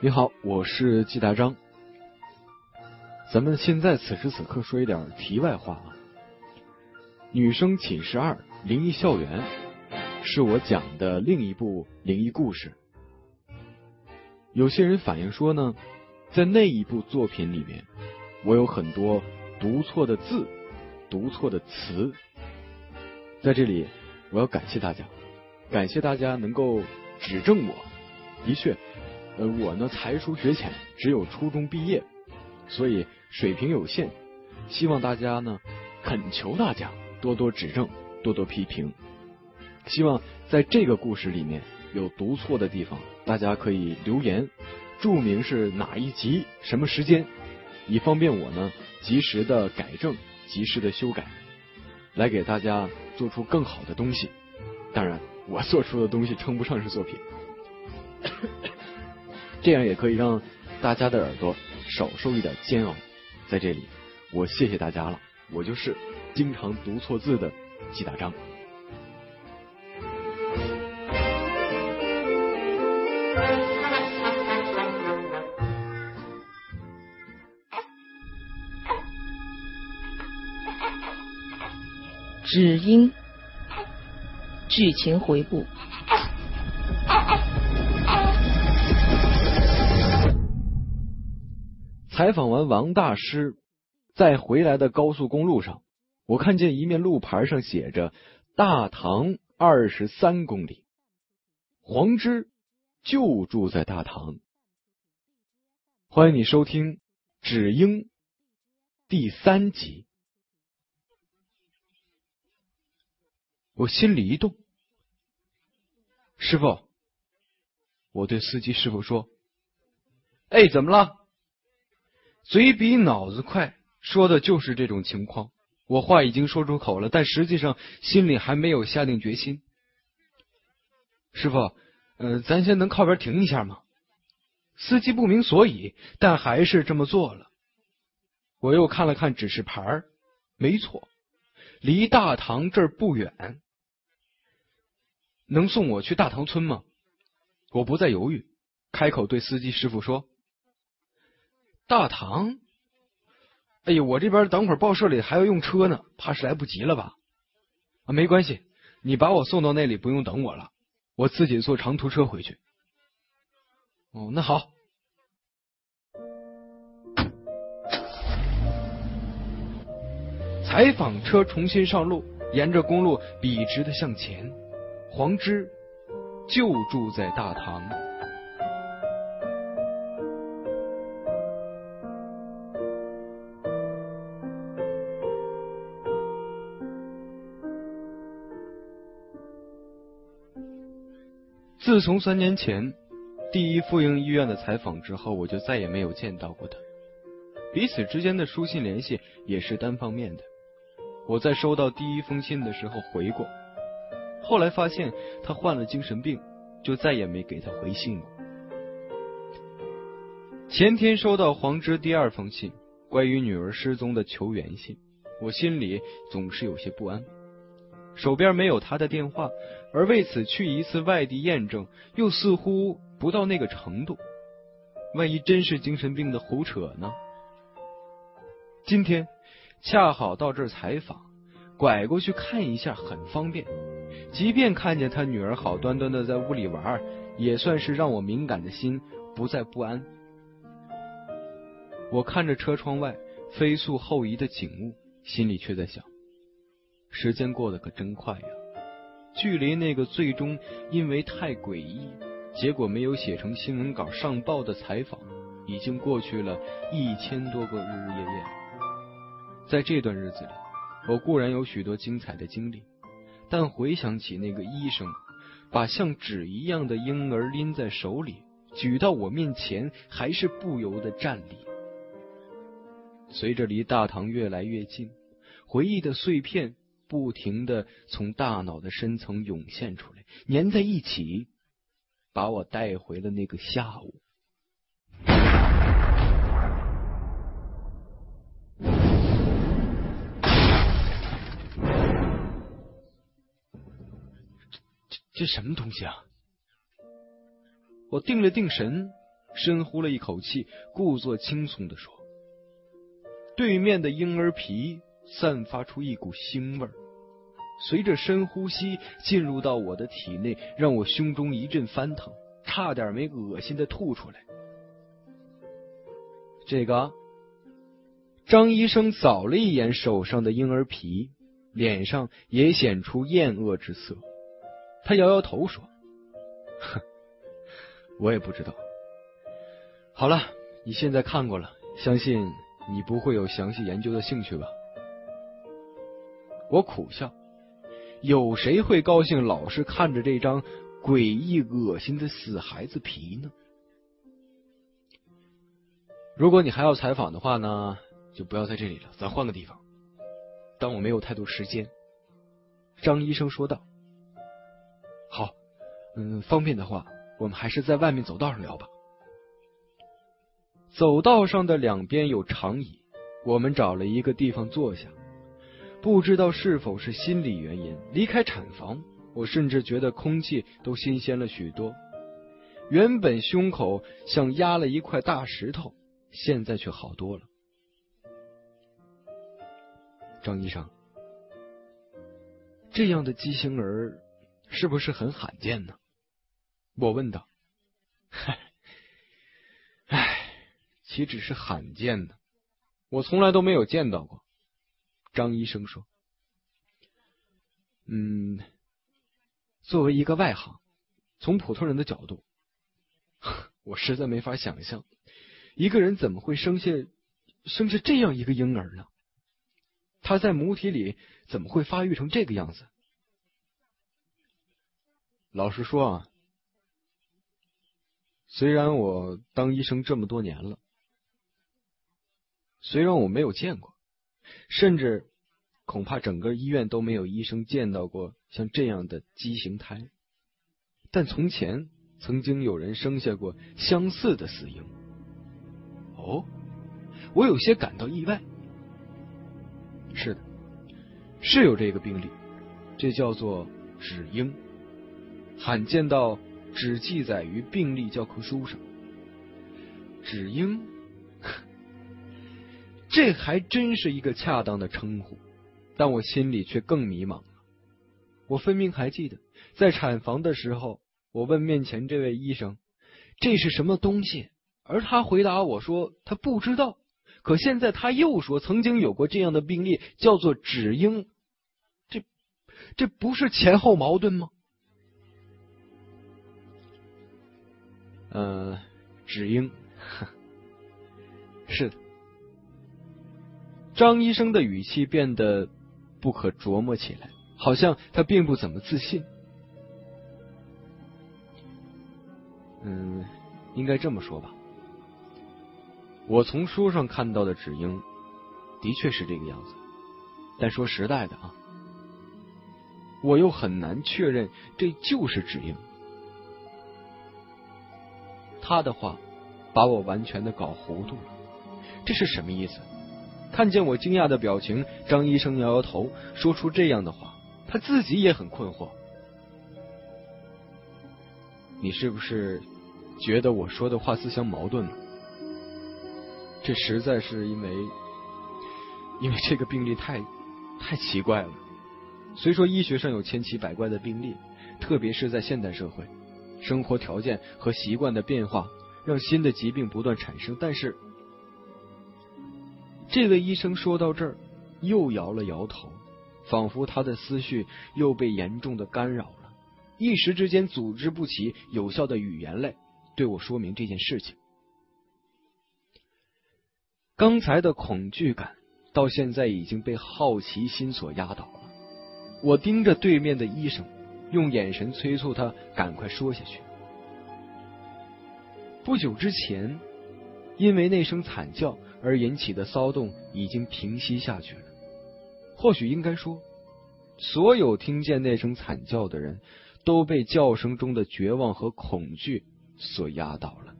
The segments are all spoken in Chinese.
你好，我是季大章。咱们现在此时此刻说一点题外话啊。女生寝室二灵异校园是我讲的另一部灵异故事。有些人反映说呢，在那一部作品里面，我有很多读错的字、读错的词。在这里，我要感谢大家，感谢大家能够指正我。的确。呃，我呢才疏学浅，只有初中毕业，所以水平有限。希望大家呢，恳求大家多多指正，多多批评。希望在这个故事里面有读错的地方，大家可以留言，注明是哪一集、什么时间，以方便我呢及时的改正、及时的修改，来给大家做出更好的东西。当然，我做出的东西称不上是作品。这样也可以让大家的耳朵少受一点煎熬。在这里，我谢谢大家了。我就是经常读错字的季大章。只因剧情回顾。采访完王大师，在回来的高速公路上，我看见一面路牌上写着“大唐二十三公里”，黄之就住在大唐。欢迎你收听《只应》第三集。我心里一动，师傅，我对司机师傅说：“哎，怎么了？”嘴比脑子快，说的就是这种情况。我话已经说出口了，但实际上心里还没有下定决心。师傅，呃，咱先能靠边停一下吗？司机不明所以，但还是这么做了。我又看了看指示牌，没错，离大唐这儿不远。能送我去大唐村吗？我不再犹豫，开口对司机师傅说。大唐，哎呀，我这边等会儿报社里还要用车呢，怕是来不及了吧？啊，没关系，你把我送到那里，不用等我了，我自己坐长途车回去。哦，那好。采访车重新上路，沿着公路笔直的向前。黄之就住在大唐。自从三年前第一妇婴医院的采访之后，我就再也没有见到过他。彼此之间的书信联系也是单方面的。我在收到第一封信的时候回过，后来发现他患了精神病，就再也没给他回信过。前天收到黄之第二封信，关于女儿失踪的求援信，我心里总是有些不安。手边没有他的电话，而为此去一次外地验证，又似乎不到那个程度。万一真是精神病的胡扯呢？今天恰好到这儿采访，拐过去看一下很方便。即便看见他女儿好端端的在屋里玩，也算是让我敏感的心不再不安。我看着车窗外飞速后移的景物，心里却在想。时间过得可真快呀！距离那个最终因为太诡异，结果没有写成新闻稿上报的采访，已经过去了一千多个日日夜夜。在这段日子里，我固然有许多精彩的经历，但回想起那个医生把像纸一样的婴儿拎在手里，举到我面前，还是不由得站立。随着离大堂越来越近，回忆的碎片。不停的从大脑的深层涌现出来，粘在一起，把我带回了那个下午。这这什么东西啊？我定了定神，深呼了一口气，故作轻松的说：“对面的婴儿皮散发出一股腥味儿，随着深呼吸进入到我的体内，让我胸中一阵翻腾，差点没恶心的吐出来。”这个，张医生扫了一眼手上的婴儿皮，脸上也显出厌恶之色。他摇摇头说：“哼，我也不知道。好了，你现在看过了，相信你不会有详细研究的兴趣吧？”我苦笑，有谁会高兴老是看着这张诡异恶心的死孩子皮呢？如果你还要采访的话呢，就不要在这里了，咱换个地方。但我没有太多时间。”张医生说道。好，嗯，方便的话，我们还是在外面走道上聊吧。走道上的两边有长椅，我们找了一个地方坐下。不知道是否是心理原因，离开产房，我甚至觉得空气都新鲜了许多。原本胸口像压了一块大石头，现在却好多了。张医生，这样的畸形儿是不是很罕见呢？我问道。嗨 唉，岂止是罕见呢？我从来都没有见到过。张医生说：“嗯，作为一个外行，从普通人的角度，我实在没法想象，一个人怎么会生下生下这样一个婴儿呢？他在母体里怎么会发育成这个样子？老实说啊，虽然我当医生这么多年了，虽然我没有见过。”甚至恐怕整个医院都没有医生见到过像这样的畸形胎，但从前曾经有人生下过相似的死婴。哦，我有些感到意外。是的，是有这个病例，这叫做指婴，罕见到只记载于病例教科书上。指婴。这还真是一个恰当的称呼，但我心里却更迷茫了。我分明还记得，在产房的时候，我问面前这位医生这是什么东西，而他回答我说他不知道。可现在他又说曾经有过这样的病例，叫做指婴，这这不是前后矛盾吗？呃，指婴，是的。张医生的语气变得不可琢磨起来，好像他并不怎么自信。嗯，应该这么说吧。我从书上看到的指婴的确是这个样子，但说实在的啊，我又很难确认这就是指婴。他的话把我完全的搞糊涂了，这是什么意思？看见我惊讶的表情，张医生摇摇头，说出这样的话，他自己也很困惑。你是不是觉得我说的话自相矛盾了？这实在是因为，因为这个病例太太奇怪了。虽说医学上有千奇百怪的病例，特别是在现代社会，生活条件和习惯的变化让新的疾病不断产生，但是。这位医生说到这儿，又摇了摇头，仿佛他的思绪又被严重的干扰了，一时之间组织不起有效的语言来对我说明这件事情。刚才的恐惧感到现在已经被好奇心所压倒了。我盯着对面的医生，用眼神催促他赶快说下去。不久之前，因为那声惨叫。而引起的骚动已经平息下去了。或许应该说，所有听见那声惨叫的人都被叫声中的绝望和恐惧所压倒了。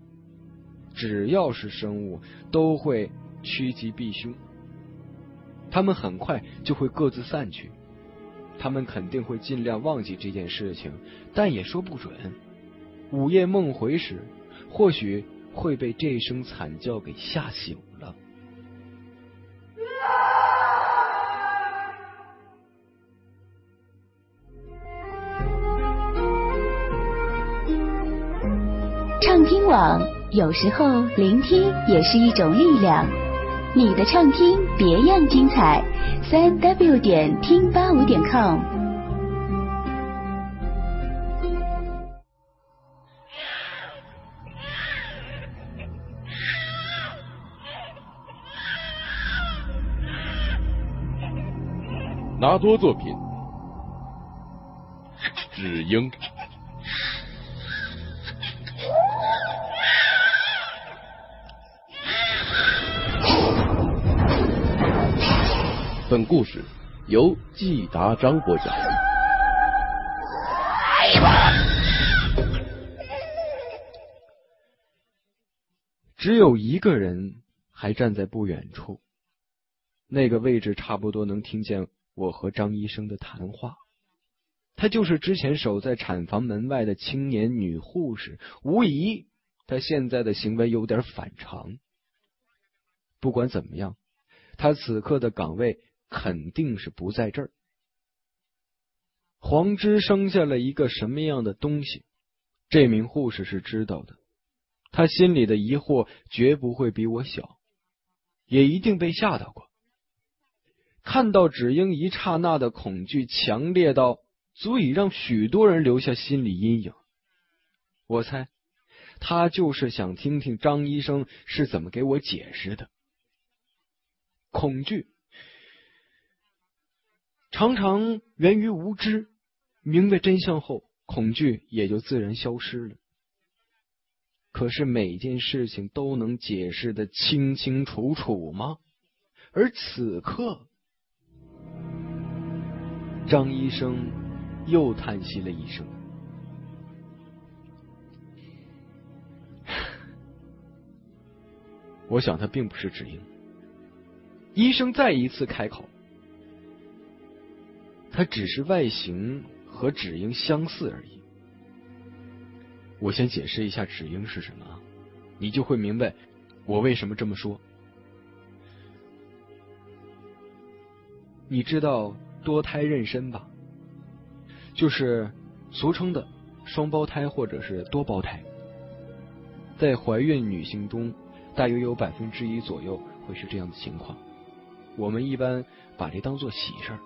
只要是生物，都会趋吉避凶。他们很快就会各自散去。他们肯定会尽量忘记这件事情，但也说不准。午夜梦回时，或许会被这声惨叫给吓醒网，有时候聆听也是一种力量。你的畅听别样精彩，三 w 点听八五点 com。拿多作品，只应。本故事由季达章播讲。只有一个人还站在不远处，那个位置差不多能听见我和张医生的谈话。他就是之前守在产房门外的青年女护士。无疑，他现在的行为有点反常。不管怎么样，他此刻的岗位。肯定是不在这儿。黄芝生下了一个什么样的东西？这名护士是知道的，他心里的疑惑绝不会比我小，也一定被吓到过。看到只英一刹那的恐惧，强烈到足以让许多人留下心理阴影。我猜，他就是想听听张医生是怎么给我解释的。恐惧。常常源于无知，明白真相后，恐惧也就自然消失了。可是每件事情都能解释的清清楚楚吗？而此刻，张医生又叹息了一声。我想他并不是止英。医生再一次开口。它只是外形和芷英相似而已。我先解释一下芷英是什么，你就会明白我为什么这么说。你知道多胎妊娠吧？就是俗称的双胞胎或者是多胞胎。在怀孕女性中，大约有百分之一左右会是这样的情况。我们一般把这当做喜事儿。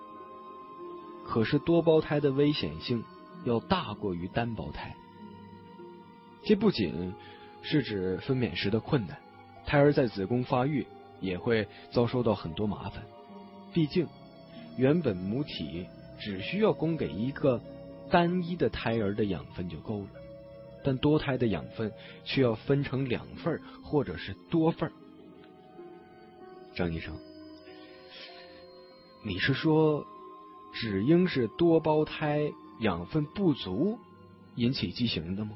可是多胞胎的危险性要大过于单胞胎，这不仅是指分娩时的困难，胎儿在子宫发育也会遭受到很多麻烦。毕竟，原本母体只需要供给一个单一的胎儿的养分就够了，但多胎的养分却要分成两份或者是多份。张医生，你是说？只应是多胞胎养分不足引起畸形的吗？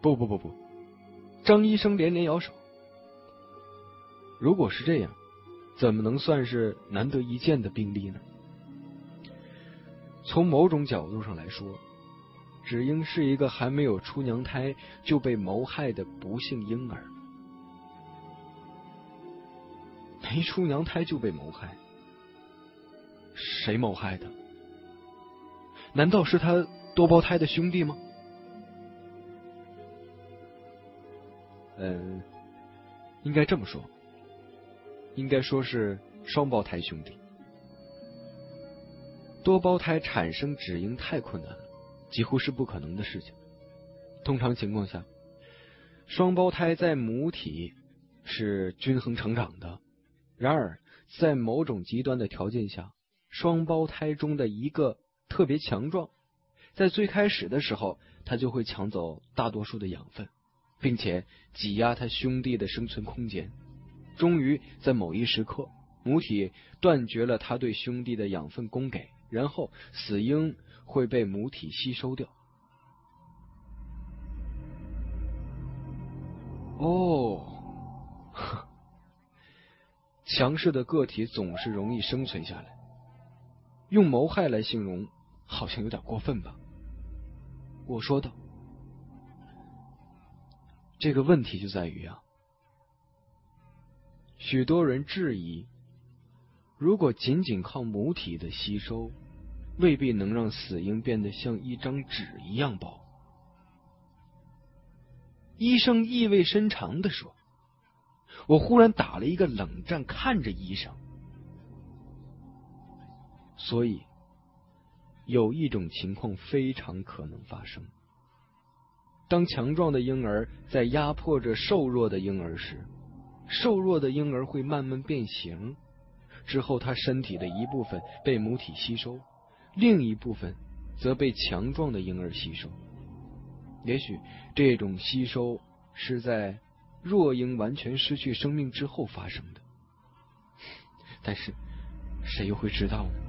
不不不不，张医生连连摇手。如果是这样，怎么能算是难得一见的病例呢？从某种角度上来说，只应是一个还没有出娘胎就被谋害的不幸婴儿。没出娘胎就被谋害。谁谋害的？难道是他多胞胎的兄弟吗？嗯，应该这么说，应该说是双胞胎兄弟。多胞胎产生只婴太困难了，几乎是不可能的事情。通常情况下，双胞胎在母体是均衡成长的。然而，在某种极端的条件下，双胞胎中的一个特别强壮，在最开始的时候，他就会抢走大多数的养分，并且挤压他兄弟的生存空间。终于在某一时刻，母体断绝了他对兄弟的养分供给，然后死婴会被母体吸收掉。哦，强势的个体总是容易生存下来。用谋害来形容，好像有点过分吧？我说道。这个问题就在于啊，许多人质疑，如果仅仅靠母体的吸收，未必能让死婴变得像一张纸一样薄。医生意味深长的说：“我忽然打了一个冷战，看着医生。所以，有一种情况非常可能发生：当强壮的婴儿在压迫着瘦弱的婴儿时，瘦弱的婴儿会慢慢变形，之后他身体的一部分被母体吸收，另一部分则被强壮的婴儿吸收。”也许这种吸收是在弱婴完全失去生命之后发生的，但是谁又会知道呢？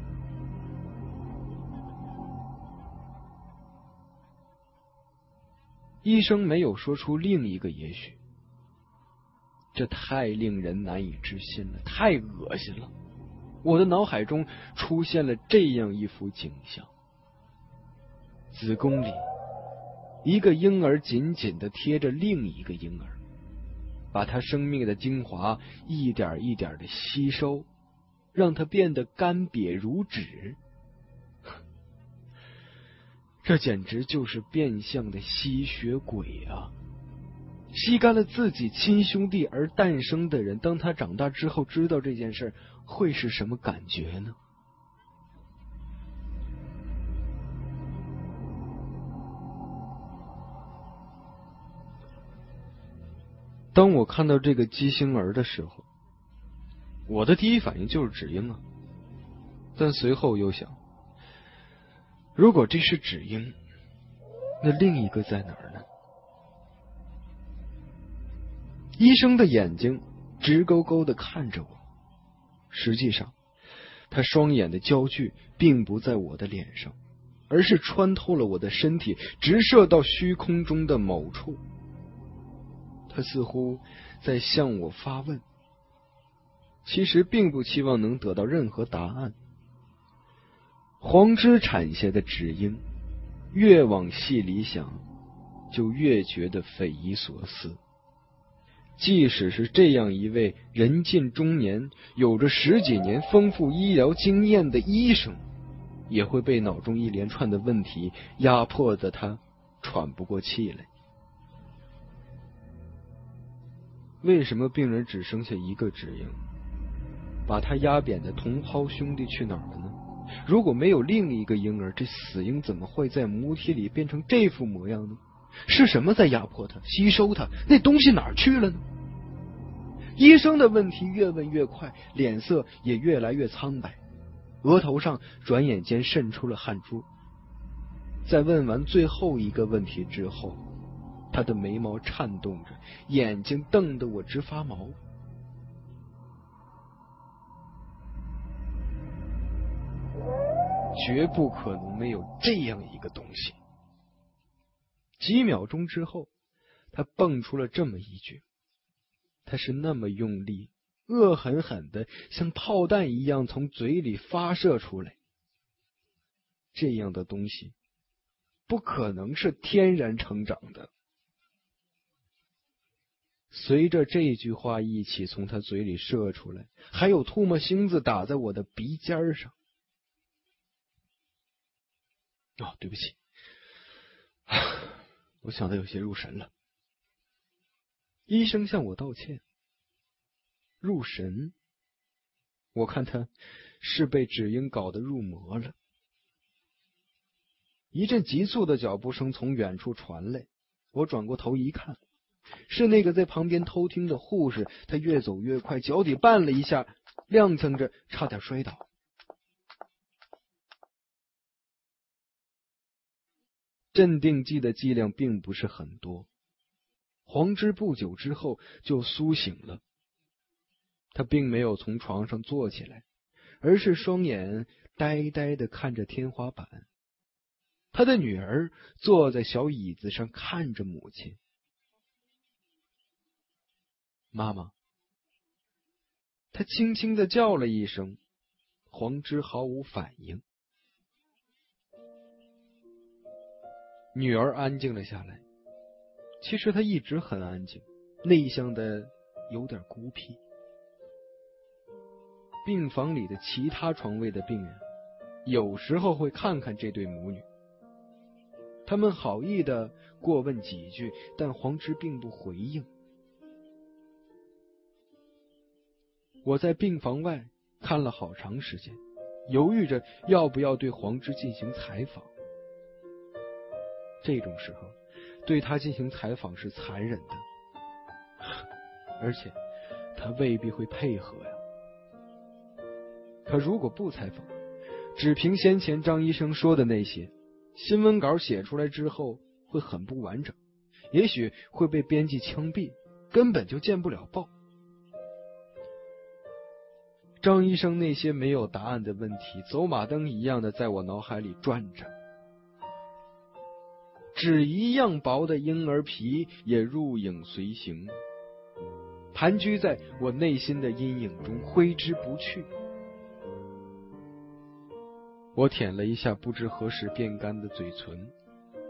医生没有说出另一个也许，这太令人难以置信了，太恶心了！我的脑海中出现了这样一幅景象：子宫里。一个婴儿紧紧的贴着另一个婴儿，把他生命的精华一点一点的吸收，让他变得干瘪如纸。这简直就是变相的吸血鬼啊！吸干了自己亲兄弟而诞生的人，当他长大之后知道这件事，会是什么感觉呢？当我看到这个畸形儿的时候，我的第一反应就是纸婴啊。但随后又想，如果这是纸婴，那另一个在哪儿呢？医生的眼睛直勾勾的看着我，实际上，他双眼的焦距并不在我的脸上，而是穿透了我的身体，直射到虚空中的某处。他似乎在向我发问，其实并不期望能得到任何答案。黄枝产下的纸婴，越往细里想，就越觉得匪夷所思。即使是这样一位人近中年、有着十几年丰富医疗经验的医生，也会被脑中一连串的问题压迫的他喘不过气来。为什么病人只剩下一个指婴？把他压扁的同胞兄弟去哪儿了呢？如果没有另一个婴儿，这死婴怎么会在母体里变成这副模样呢？是什么在压迫他、吸收他？那东西哪去了呢？医生的问题越问越快，脸色也越来越苍白，额头上转眼间渗出了汗珠。在问完最后一个问题之后。他的眉毛颤动着，眼睛瞪得我直发毛。绝不可能没有这样一个东西。几秒钟之后，他蹦出了这么一句：“他是那么用力，恶狠狠的，像炮弹一样从嘴里发射出来。这样的东西不可能是天然成长的。”随着这句话一起从他嘴里射出来，还有唾沫星子打在我的鼻尖上。哦，对不起，我想的有些入神了。医生向我道歉。入神？我看他是被纸婴搞得入魔了。一阵急促的脚步声从远处传来，我转过头一看。是那个在旁边偷听的护士，他越走越快，脚底绊了一下，踉跄着，差点摔倒。镇定剂的剂量并不是很多。黄之不久之后就苏醒了，他并没有从床上坐起来，而是双眼呆呆的看着天花板。他的女儿坐在小椅子上看着母亲。妈妈，他轻轻的叫了一声，黄之毫无反应。女儿安静了下来，其实她一直很安静，内向的有点孤僻。病房里的其他床位的病人，有时候会看看这对母女，他们好意的过问几句，但黄芝并不回应。我在病房外看了好长时间，犹豫着要不要对黄芝进行采访。这种时候，对他进行采访是残忍的，而且他未必会配合呀。可如果不采访，只凭先前张医生说的那些，新闻稿写出来之后会很不完整，也许会被编辑枪毙，根本就见不了报。张医生那些没有答案的问题，走马灯一样的在我脑海里转着，纸一样薄的婴儿皮也入影随形，盘踞在我内心的阴影中，挥之不去。我舔了一下不知何时变干的嘴唇，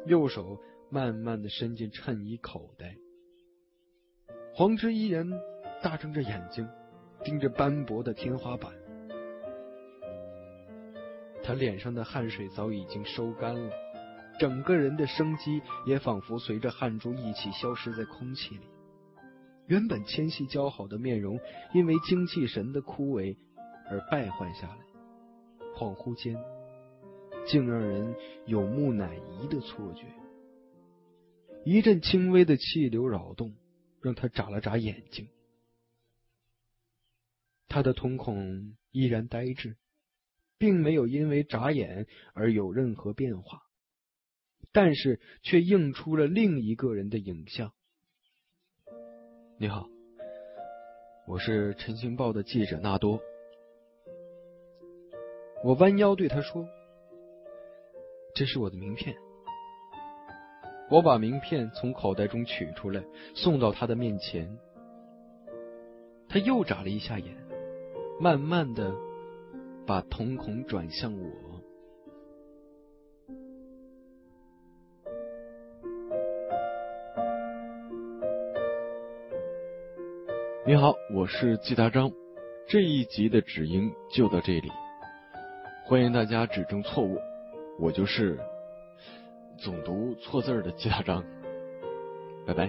右手慢慢的伸进衬衣口袋。黄之依然大睁着眼睛，盯着斑驳的天花板。他脸上的汗水早已经收干了，整个人的生机也仿佛随着汗珠一起消失在空气里。原本纤细姣好的面容，因为精气神的枯萎而败坏下来。恍惚间。竟让人有木乃伊的错觉。一阵轻微的气流扰动，让他眨了眨眼睛。他的瞳孔依然呆滞，并没有因为眨眼而有任何变化，但是却映出了另一个人的影像。你好，我是《晨星报》的记者纳多。我弯腰对他说。这是我的名片。我把名片从口袋中取出来，送到他的面前。他又眨了一下眼，慢慢的把瞳孔转向我。你好，我是季大章。这一集的指音就到这里，欢迎大家指正错误。我就是总读错字的季大章，拜拜。